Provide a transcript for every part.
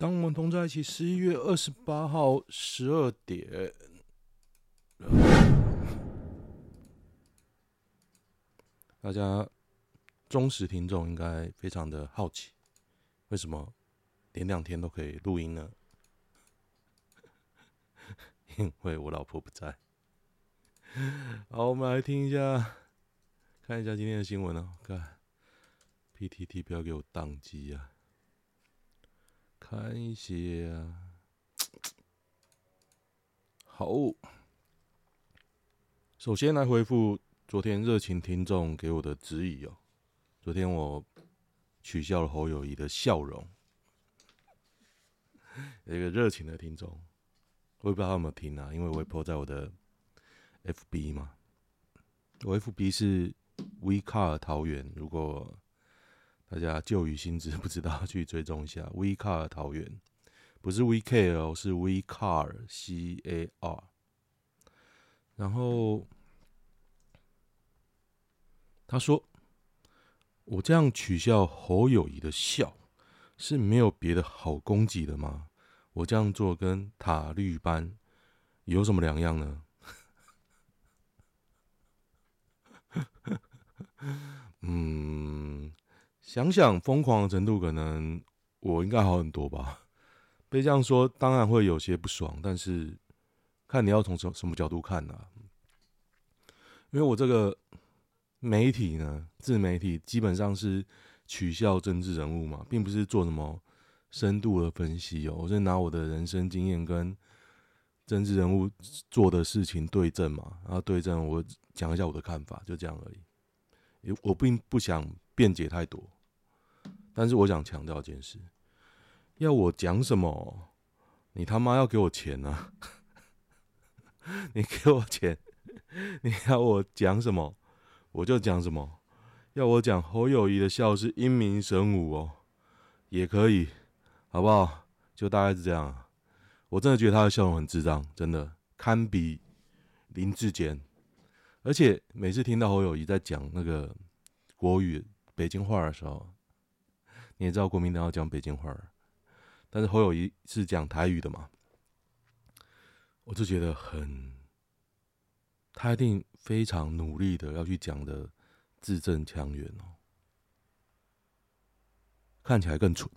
当我们同在一起，十一月二十八号十二点，大家忠实听众应该非常的好奇，为什么连两天都可以录音呢？因为我老婆不在。好，我们来听一下，看一下今天的新闻哦。看，PTT 不要给我宕机啊！看一些啊，好。首先来回复昨天热情听众给我的质疑哦。昨天我取笑了侯友谊的笑容，一个热情的听众，我也不知道他有没有听啊，因为我会 po 在我的 FB 嘛，我 FB 是 WeCar 桃园，如果。大家旧雨新知 不知道，去追踪一下。We Car 桃园不是 We Care，是 We Car C A R。然后他说：“我这样取笑侯友谊的笑是没有别的好攻击的吗？我这样做跟塔绿班有什么两样呢？” 嗯。想想疯狂的程度，可能我应该好很多吧。被这样说，当然会有些不爽，但是看你要从什什么角度看呢、因为我这个媒体呢，自媒体基本上是取笑政治人物嘛，并不是做什么深度的分析哦。我是拿我的人生经验跟政治人物做的事情对证嘛，然后对证我讲一下我的看法，就这样而已。我并不想辩解太多。但是我想强调一件事，要我讲什么，你他妈要给我钱啊！你给我钱，你要我讲什么，我就讲什么。要我讲侯友宜的笑是英明神武哦，也可以，好不好？就大概是这样。我真的觉得他的笑容很智障，真的堪比林志坚。而且每次听到侯友宜在讲那个国语北京话的时候，你也知道国民党要讲北京话，但是侯友宜是讲台语的嘛？我就觉得很，他一定非常努力的要去讲的字正腔圆哦，看起来更蠢，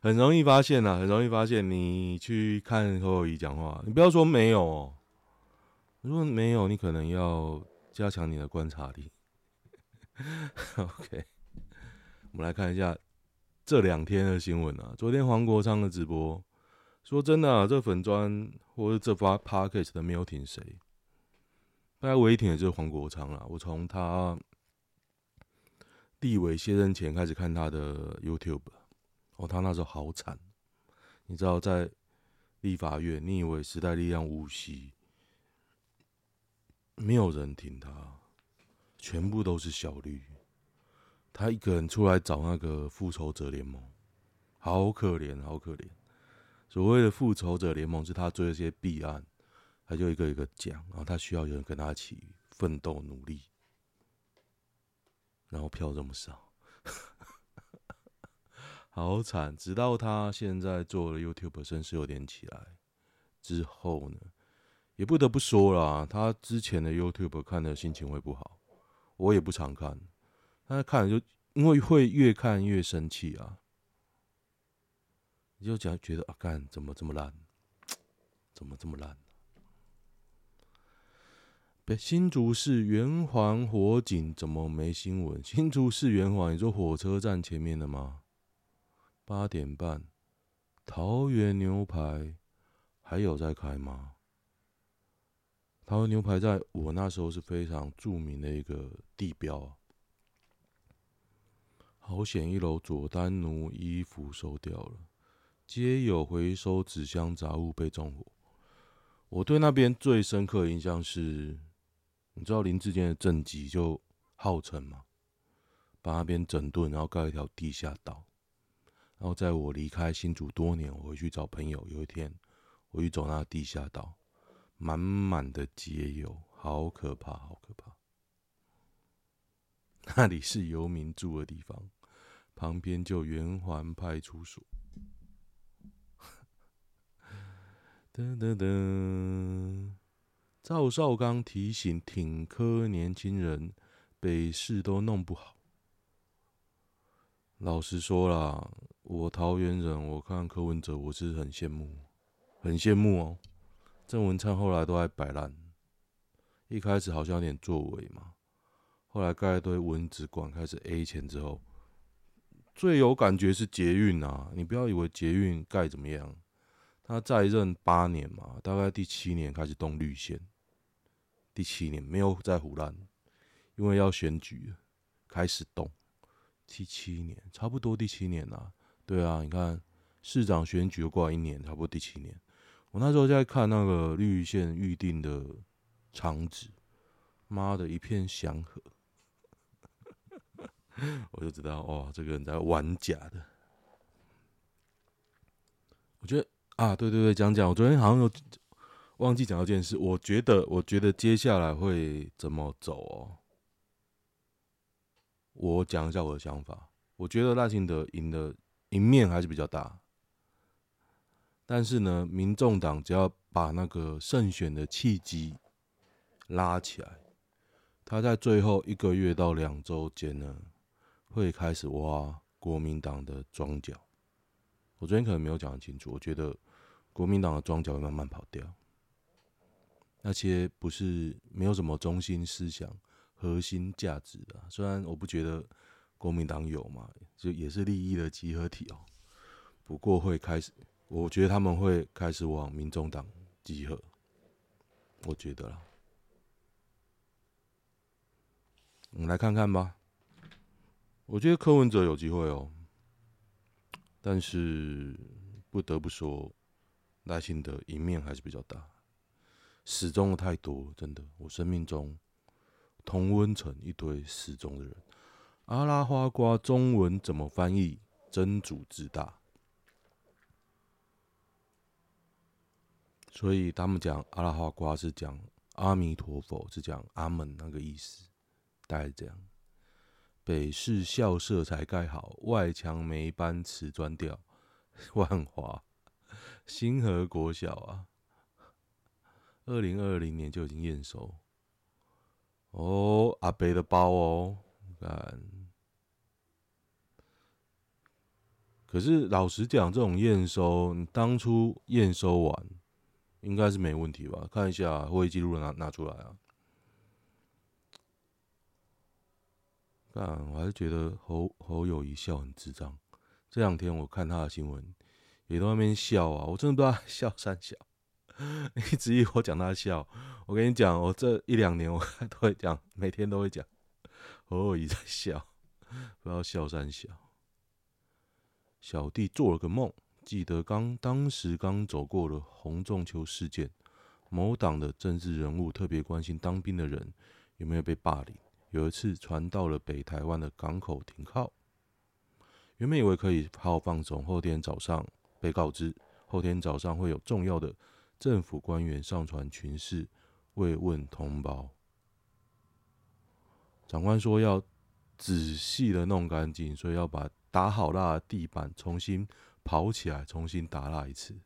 很容易发现呐，很容易发现。你去看侯友宜讲话，你不要说没有哦，如果没有，你可能要。加强你的观察力。OK，我们来看一下这两天的新闻啊。昨天黄国昌的直播，说真的，这粉砖或者这发 Podcast 的没有挺谁，大家唯一挺的就是黄国昌了。我从他立委卸任前开始看他的 YouTube，哦，他那时候好惨，你知道在立法院，你以为时代力量无锡。没有人挺他，全部都是小绿。他一个人出来找那个复仇者联盟，好可怜，好可怜。所谓的复仇者联盟是他追了些弊案，他就一个一个讲，然后他需要有人跟他一起奋斗努力。然后票这么少，好惨。直到他现在做了 YouTube，声势有点起来之后呢？也不得不说啦，他之前的 YouTube 看的心情会不好，我也不常看，但是看了就因为会越看越生气啊，你就讲觉得啊，干怎么这么烂，怎么这么烂？北新竹市圆环火警怎么没新闻？新竹市圆环，你说火车站前面的吗？八点半，桃园牛排还有在开吗？桃园牛排在我那时候是非常著名的一个地标啊。好险，一楼佐丹奴衣服收掉了，街友回收纸箱杂物被纵火。我对那边最深刻的印象是，你知道林志坚的政绩就号称嘛，把那边整顿，然后盖一条地下道。然后在我离开新竹多年，我回去找朋友，有一天我去走那地下道。满满的街友，好可怕，好可怕！那里是游民住的地方，旁边就圆环派出所。噔噔噔，赵少刚提醒挺柯年轻人，北市都弄不好。老实说啦，我桃园人，我看柯文哲，我是很羡慕，很羡慕哦。郑文灿后来都爱摆烂，一开始好像有点作为嘛，后来盖一堆蚊子馆，开始 A 钱之后，最有感觉是捷运啊！你不要以为捷运盖怎么样。他在任八年嘛，大概第七年开始动绿线，第七年没有再唬烂，因为要选举，开始动。第七年差不多第七年啦，对啊，你看市长选举又过一年，差不多第七年。我那时候在看那个绿线预定的场址，妈的一片祥和，我就知道哦，这个人在玩假的。我觉得。啊，对对对，讲讲，我昨天好像有忘记讲到件事。我觉得，我觉得接下来会怎么走哦？我讲一下我的想法。我觉得赖清德赢的赢面还是比较大，但是呢，民众党只要把那个胜选的契机拉起来，他在最后一个月到两周间呢，会开始挖国民党的庄脚。我昨天可能没有讲清楚，我觉得。国民党的庄脚会慢慢跑掉，那些不是没有什么中心思想、核心价值的。虽然我不觉得国民党有嘛，就也是利益的集合体哦。不过会开始，我觉得他们会开始往民众党集合。我觉得啦，我们来看看吧。我觉得柯文哲有机会哦，但是不得不说。赖清德赢面还是比较大，死忠的太多，真的。我生命中同温层一堆死忠的人。阿拉花瓜中文怎么翻译？真主之大，所以他们讲阿拉哈瓜是讲阿弥陀佛，是讲阿门那个意思，大概是这样。北市校舍才盖好，外墙没搬瓷砖掉，万华。新和国小啊，二零二零年就已经验收哦，阿北的包哦，看。可是老实讲，这种验收，你当初验收完，应该是没问题吧？看一下会议记录拿拿出来啊。但，我还是觉得侯侯友谊笑很智障。这两天我看他的新闻。也在那边笑啊！我真的不知道他笑三小，你直以为我讲他笑。我跟你讲，我这一两年我都会讲，每天都会讲。侯友谊在笑，不知道笑三小。小弟做了个梦，记得刚当时刚走过了洪仲丘事件，某党的政治人物特别关心当兵的人有没有被霸凌。有一次传到了北台湾的港口停靠，原本以为可以好放松，后天早上。被告知后天早上会有重要的政府官员上传群视慰问同胞。长官说要仔细的弄干净，所以要把打好蜡的地板重新跑起来，重新打蜡一次，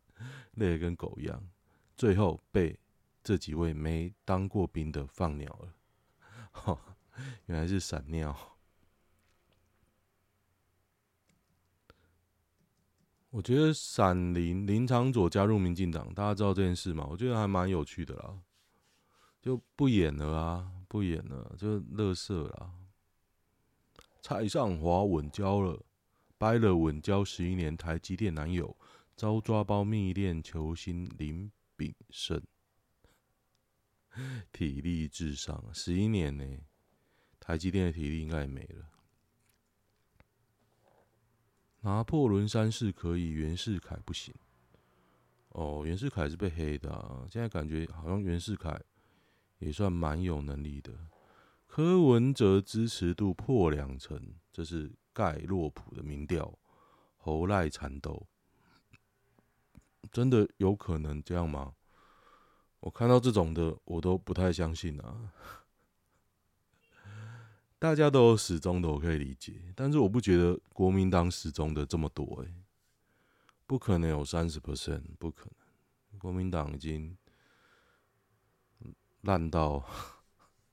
累得跟狗一样。最后被这几位没当过兵的放鸟了，原来是闪尿。我觉得闪林林昶佐加入民进党，大家知道这件事吗？我觉得还蛮有趣的啦，就不演了啊，不演了，就乐色啦。蔡尚华稳交了，掰了稳交十一年，台积电男友遭抓包密恋球星林炳胜，体力至上，十一年呢，台积电的体力应该也没了。拿破仑三世可以，袁世凯不行。哦，袁世凯是被黑的啊，现在感觉好像袁世凯也算蛮有能力的。柯文哲支持度破两成，这是盖洛普的民调。侯赖缠斗，真的有可能这样吗？我看到这种的，我都不太相信啊。大家都有始终的，我可以理解，但是我不觉得国民党始终的这么多，欸，不可能有三十 percent，不可能，国民党已经烂到，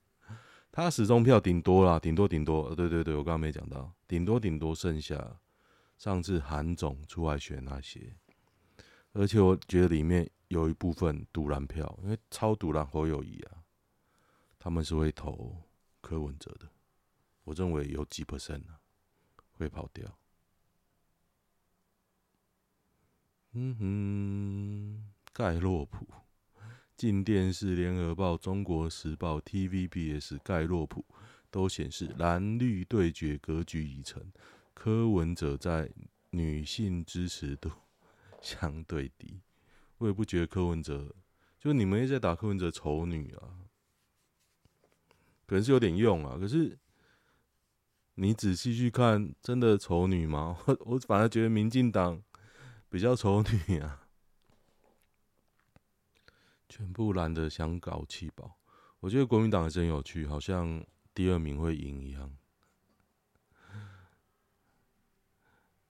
他始终票顶多啦，顶多顶多，对对对，我刚刚没讲到，顶多顶多剩下上次韩总出来选那些，而且我觉得里面有一部分赌烂票，因为超赌烂侯友宜啊，他们是会投柯文哲的。我认为有几 percent 会跑掉。嗯哼，盖洛普、进电视、联合报、中国时报、TVBS、盖洛普都显示蓝绿对决格局已成，柯文哲在女性支持度 相对低。我也不觉得柯文哲，就你们也在打柯文哲丑女啊，可能是有点用啊，可是。你仔细去看，真的丑女吗？我 我反而觉得民进党比较丑女啊，全部蓝的想搞气保。我觉得国民党也真有趣，好像第二名会赢一样。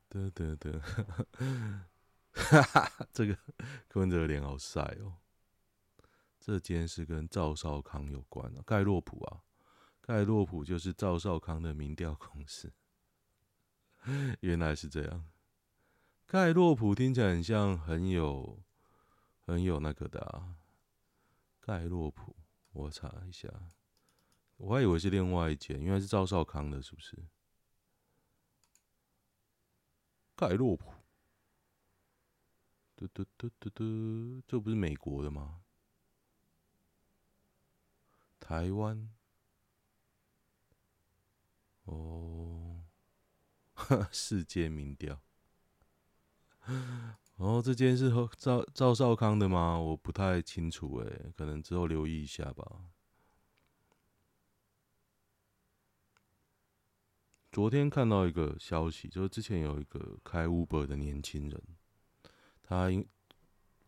得 得得，哈哈，这个柯文哲脸好晒哦。这间是跟赵少康有关啊，盖洛普啊。盖洛普就是赵少康的民调公司，原来是这样。盖洛普听起来很像很有很有那个的啊。盖洛普，我查一下，我还以为是另外一间，原来是赵少康的，是不是？盖洛普，嘟嘟嘟嘟嘟，这不是美国的吗？台湾。哦，世界民调。哦，这间是赵赵少康的吗？我不太清楚诶，可能之后留意一下吧。昨天看到一个消息，就是之前有一个开 Uber 的年轻人，他因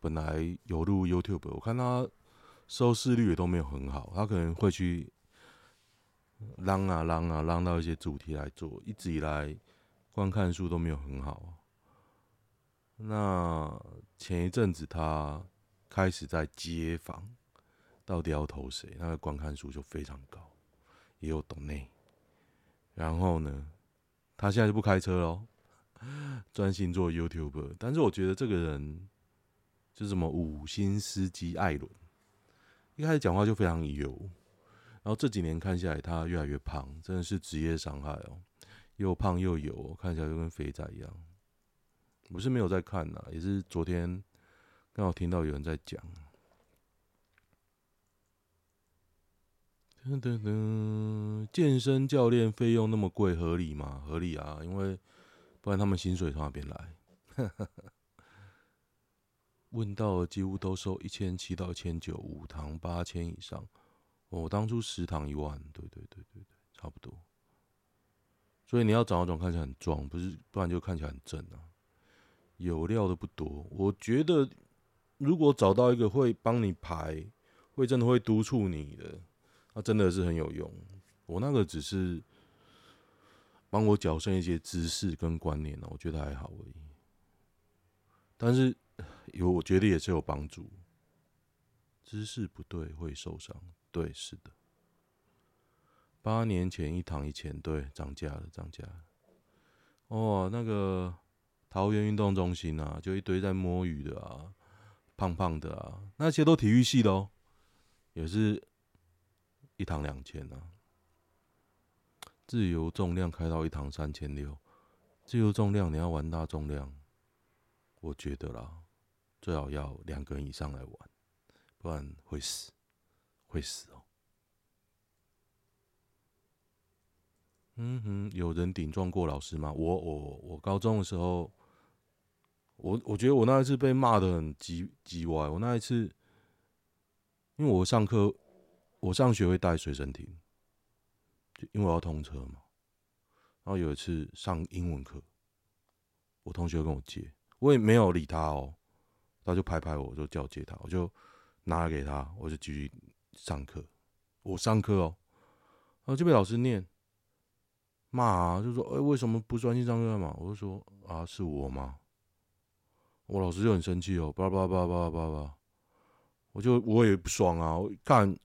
本来有录 YouTube，我看他收视率也都没有很好，他可能会去。浪啊浪啊浪到一些主题来做，一直以来观看数都没有很好。那前一阵子他开始在街访，到底要投谁？那个观看数就非常高，也有懂内。然后呢，他现在就不开车喽，专心做 YouTube。但是我觉得这个人就什么五星司机艾伦，一开始讲话就非常油。然后这几年看下来，他越来越胖，真的是职业伤害哦，又胖又油，看起来就跟肥仔一样。不是没有在看呐，也是昨天刚好听到有人在讲。噔噔噔，健身教练费用那么贵，合理吗？合理啊，因为不然他们薪水从哪边来？问到几乎都收一千七到一千九，五堂八千以上。我当初十堂一万，对对对对对，差不多。所以你要找那种看起来很壮，不是，不然就看起来很正啊。有料的不多，我觉得如果找到一个会帮你排，会真的会督促你的，那真的是很有用。我那个只是帮我矫正一些知识跟观念呢，我觉得还好而已。但是有，我觉得也是有帮助。姿势不对会受伤。对，是的。八年前一堂一千，对，涨价了，涨价了。哦，那个桃园运动中心啊，就一堆在摸鱼的啊，胖胖的啊，那些都体育系的哦，也是一堂两千啊。自由重量开到一堂三千六，自由重量你要玩大重量，我觉得啦，最好要两个人以上来玩，不然会死。会死哦！嗯哼，有人顶撞过老师吗？我我我高中的时候，我我觉得我那一次被骂得很叽叽歪。我那一次，因为我上课，我上学会带随身听，就因为我要通车嘛。然后有一次上英文课，我同学跟我借，我也没有理他哦，他就拍拍我，就叫我借他，我就拿给他，我就继续。上课，我上课哦，然后就被老师念，骂啊，就说：“哎、为什么不专心上课嘛？”我就说：“啊，是我吗？”我老师就很生气哦，叭叭叭叭叭叭，我就我也不爽啊！我干，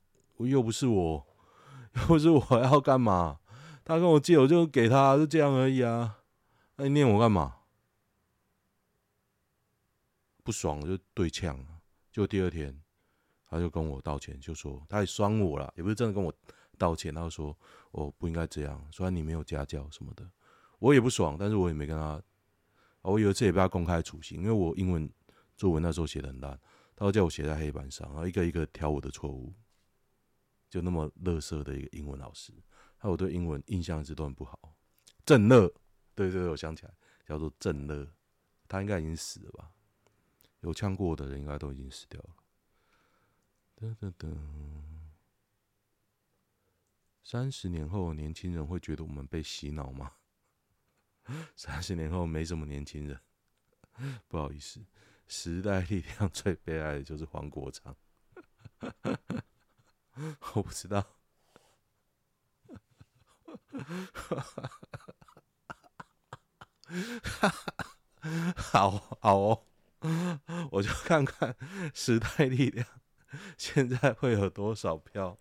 又不是我，又不是我要干嘛？他跟我借，我就给他，就这样而已啊！那你念我干嘛？不爽就对呛，就第二天他就跟我道歉，就说他也酸我了，也不是真的跟我道歉，他就说我不应该这样，虽然你没有家教什么的，我也不爽，但是我也没跟他。我有一次也被他公开处刑，因为我英文作文那时候写的很烂，他会叫我写在黑板上，然后一个一个挑我的错误，就那么垃圾的一个英文老师，还有我对英文印象一直都很不好。郑乐，对对对，我想起来，叫做郑乐，他应该已经死了吧？有呛过的人应该都已经死掉了。噔噔噔，三十年后，年轻人会觉得我们被洗脑吗？三十年后没什么年轻人，不好意思，时代力量最悲哀的就是黄国昌，我不知道，好好哦，我就看看时代力量现在会有多少票。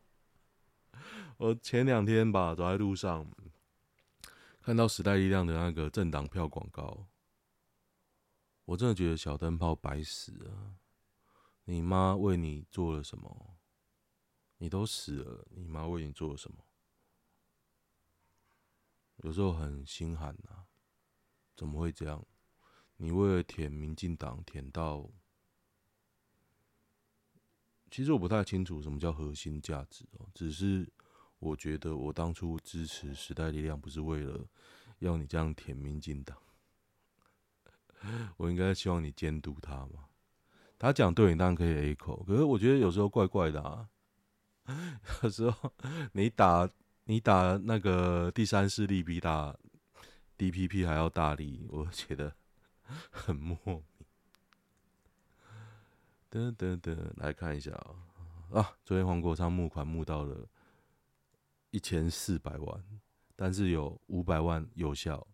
我前两天吧，走在路上。看到时代力量的那个政党票广告，我真的觉得小灯泡白死了。你妈为你做了什么？你都死了，你妈为你做了什么？有时候很心寒呐，怎么会这样？你为了舔民进党舔到……其实我不太清楚什么叫核心价值哦，只是。我觉得我当初支持时代力量，不是为了要你这样舔民进党，我应该希望你监督他嘛。他讲对你当然可以 A 口，可是我觉得有时候怪怪的啊。有时候你打你打那个第三势力比打 DPP 还要大力，我觉得很莫名。等等等，来看一下啊啊！昨天黄国昌募款募到了。一千四百万，但是有五百万有效，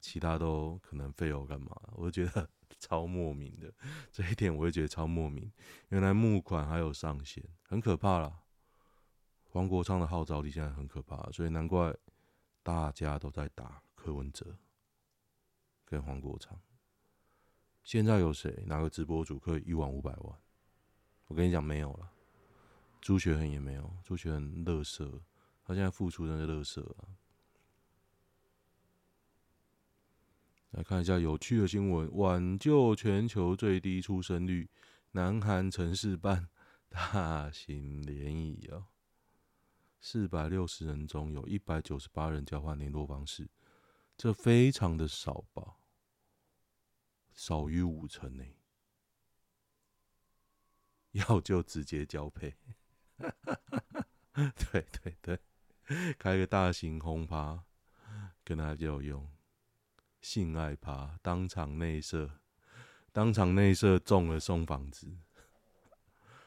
其他都可能废油干嘛？我就觉得 超莫名的，这一点我也觉得超莫名。原来募款还有上限，很可怕啦。黄国昌的号召力现在很可怕，所以难怪大家都在打柯文哲跟黄国昌。现在有谁哪个直播主可以一万五百万？我跟你讲，没有了。朱学恒也没有，朱学恒乐色。他现在付出的是垃圾啊！来看一下有趣的新闻：挽救全球最低出生率，南韩城市办大型联谊哦！四百六十人中有一百九十八人交换联络方式，这非常的少吧？少于五成呢！要就直接交配，对对对。开个大型轰趴，跟他就有用。性爱趴，当场内射，当场内射中了送房子。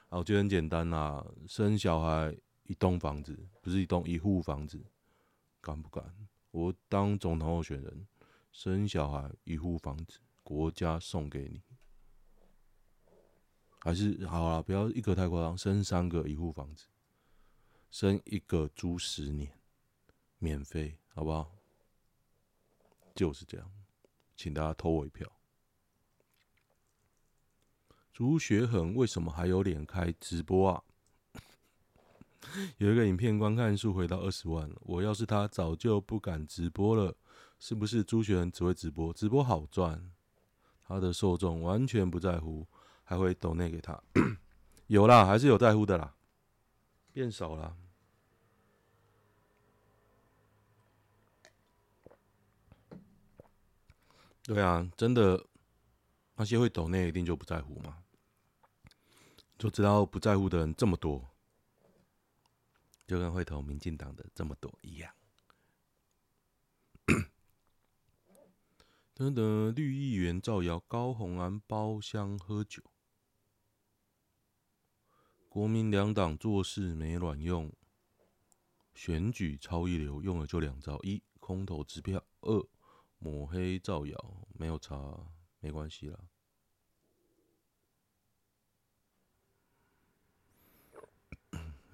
啊，我觉得很简单啦，生小孩一栋房子，不是一栋一户房子，敢不敢？我当总统候选人，生小孩一户房子，国家送给你。还是好啦，不要一个太夸张，生三个一户房子。生一个租十年，免费，好不好？就是这样，请大家投我一票。朱学恒为什么还有脸开直播啊？有一个影片观看数回到二十万，我要是他，早就不敢直播了。是不是朱学恒只会直播？直播好赚，他的受众完全不在乎，还会抖内给他。有啦，还是有在乎的啦。变少了，对啊，真的，那些会抖内一定就不在乎嘛？就知道不在乎的人这么多，就跟会投民进党的这么多一样。等等，绿议员造谣高虹安包厢喝酒。国民两党做事没卵用，选举超一流，用了就两招：一，空头支票二，抹黑造谣，没有差，没关系啦。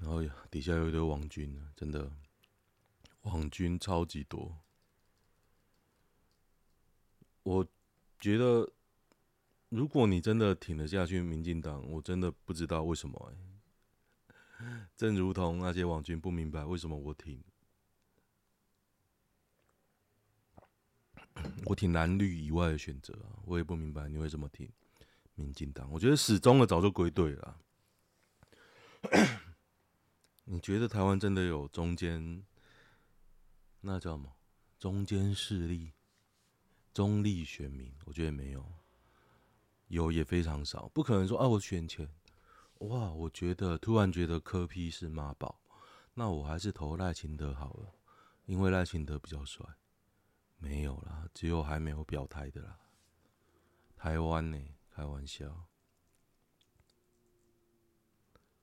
然后底下有一堆网军，真的网军超级多。我觉得，如果你真的挺得下去，民进党，我真的不知道为什么欸。正如同那些网军不明白为什么我挺，我挺蓝绿以外的选择啊，我也不明白你为什么挺民进党。我觉得死忠的早就归队了。你觉得台湾真的有中间，那叫什么？中间势力、中立选民？我觉得没有，有也非常少。不可能说啊，我选前，哇，我觉得突然觉得柯 P 是妈宝，那我还是投赖清德好了，因为赖清德比较帅。没有啦，只有还没有表态的啦。台湾呢，开玩笑。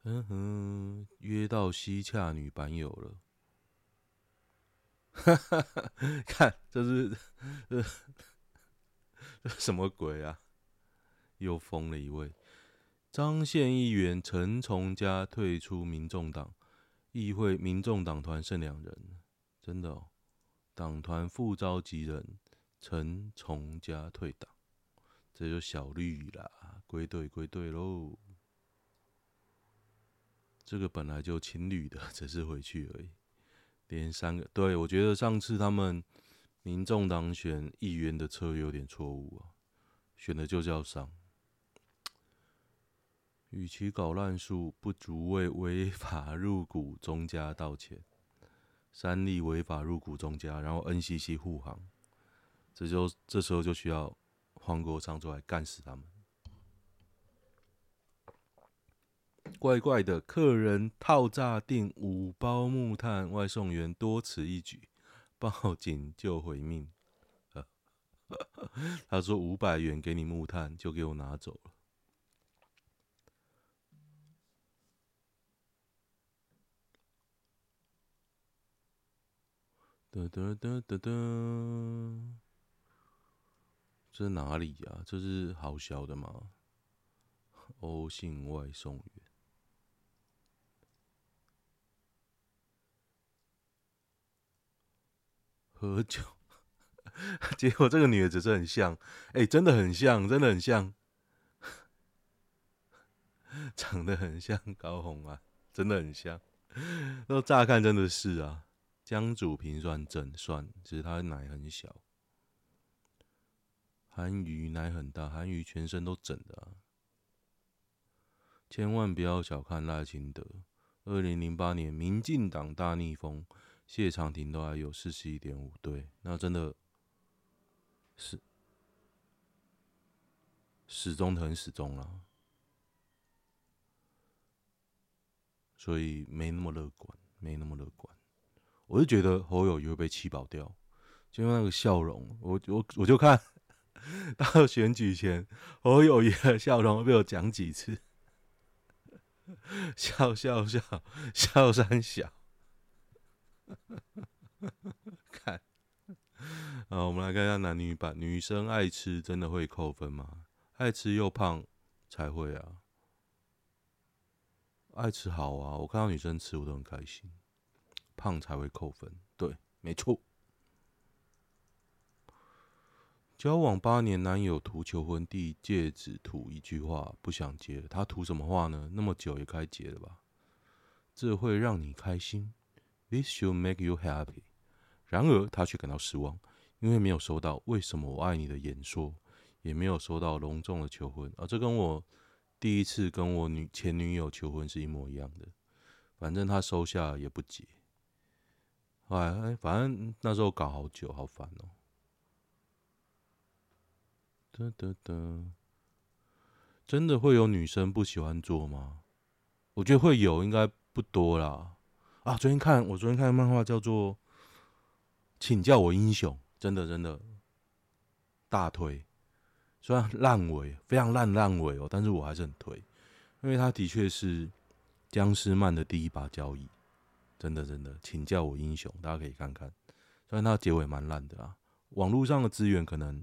嗯哼，约到西洽女版友了，哈哈哈！看这是 这这什么鬼啊？又疯了一位张县议员陈从家退出民众党议会，民众党团剩两人，真的哦。党团副召集人陈从家退党，这就小绿啦，归队归队喽。这个本来就情侣的，只是回去而已。连三个，对，我觉得上次他们民众党选议员的策略有点错误啊，选的就叫上。与其搞烂数，不足为违法入股中家道歉。三立违法入股中家，然后 NCC 护航，这就这时候就需要黄国昌出来干死他们。怪怪的，客人套诈订五包木炭，外送员多此一举，报警救回命。他说五百元给你木炭，就给我拿走了。哒哒哒哒哒，这是哪里呀？这是好小的吗？欧姓外送员。喝酒，结果这个女的只是很像，哎、真的很像，真的很像，长得很像高红啊，真的很像。那乍看真的是啊，江祖平算正算，只是他的奶很小。韩瑜奶很大，韩瑜全身都整的啊。千万不要小看赖清德，二零零八年民进党大逆风。谢长廷都还有四十一点五，对，那真的是始终很始终了，所以没那么乐观，没那么乐观。我就觉得侯友宜会被气爆掉，就用那个笑容，我我我就看到选举前侯友宜的笑容被我讲几次，笑笑笑笑三小。看，好，我们来看一下男女版。女生爱吃真的会扣分吗？爱吃又胖才会啊。爱吃好啊，我看到女生吃我都很开心。胖才会扣分，对，没错。交往八年男友图求婚，递戒指图一句话，不想结。他图什么话呢？那么久也该结了吧？这会让你开心。This should make you happy。然而，他却感到失望，因为没有收到“为什么我爱你”的演说，也没有收到隆重的求婚。啊，这跟我第一次跟我女前女友求婚是一模一样的。反正他收下也不结。哎哎，反正那时候搞好久，好烦哦。哒哒哒，真的会有女生不喜欢做吗？我觉得会有，应该不多啦。啊，昨天看我昨天看的漫画叫做《请叫我英雄》，真的真的大推，虽然烂尾，非常烂烂尾哦，但是我还是很推，因为它的确是僵尸漫的第一把交椅，真的真的，请叫我英雄，大家可以看看，虽然它结尾蛮烂的啊，网络上的资源可能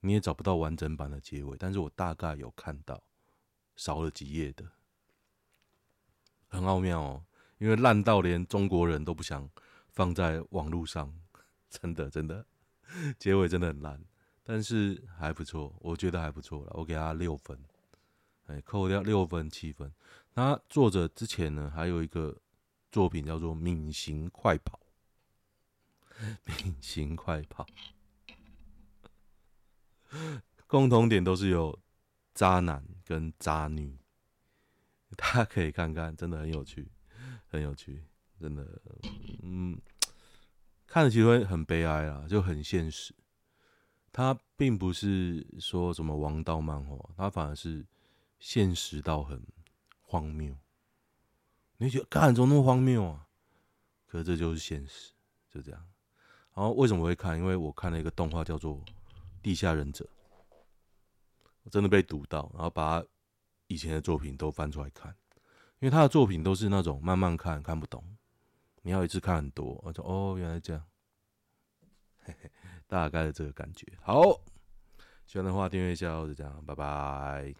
你也找不到完整版的结尾，但是我大概有看到少了几页的，很奥妙哦，因为烂到连中国人都不想放在网络上，真的真的，结尾真的很烂，但是还不错，我觉得还不错了，我给他六分，哎，扣掉六分七分。那作者之前呢还有一个作品叫做《闵行快跑》。闵行快跑，共同点都是有渣男跟渣女，大家可以看看，真的很有趣，很有趣，真的，嗯，看了其实会很悲哀啊，就很现实。他并不是说什么王道漫画，他反而是现实到很荒谬。你觉得干怎么那么荒谬啊？可是这就是现实，就这样。然后为什么会看？因为我看了一个动画叫做《地下忍者》，我真的被读到，然后把以前的作品都翻出来看，因为他的作品都是那种慢慢看看不懂，你要一次看很多，我说哦，原来这样，大概的这个感觉。好，喜欢的话订阅一下，就这样，拜拜。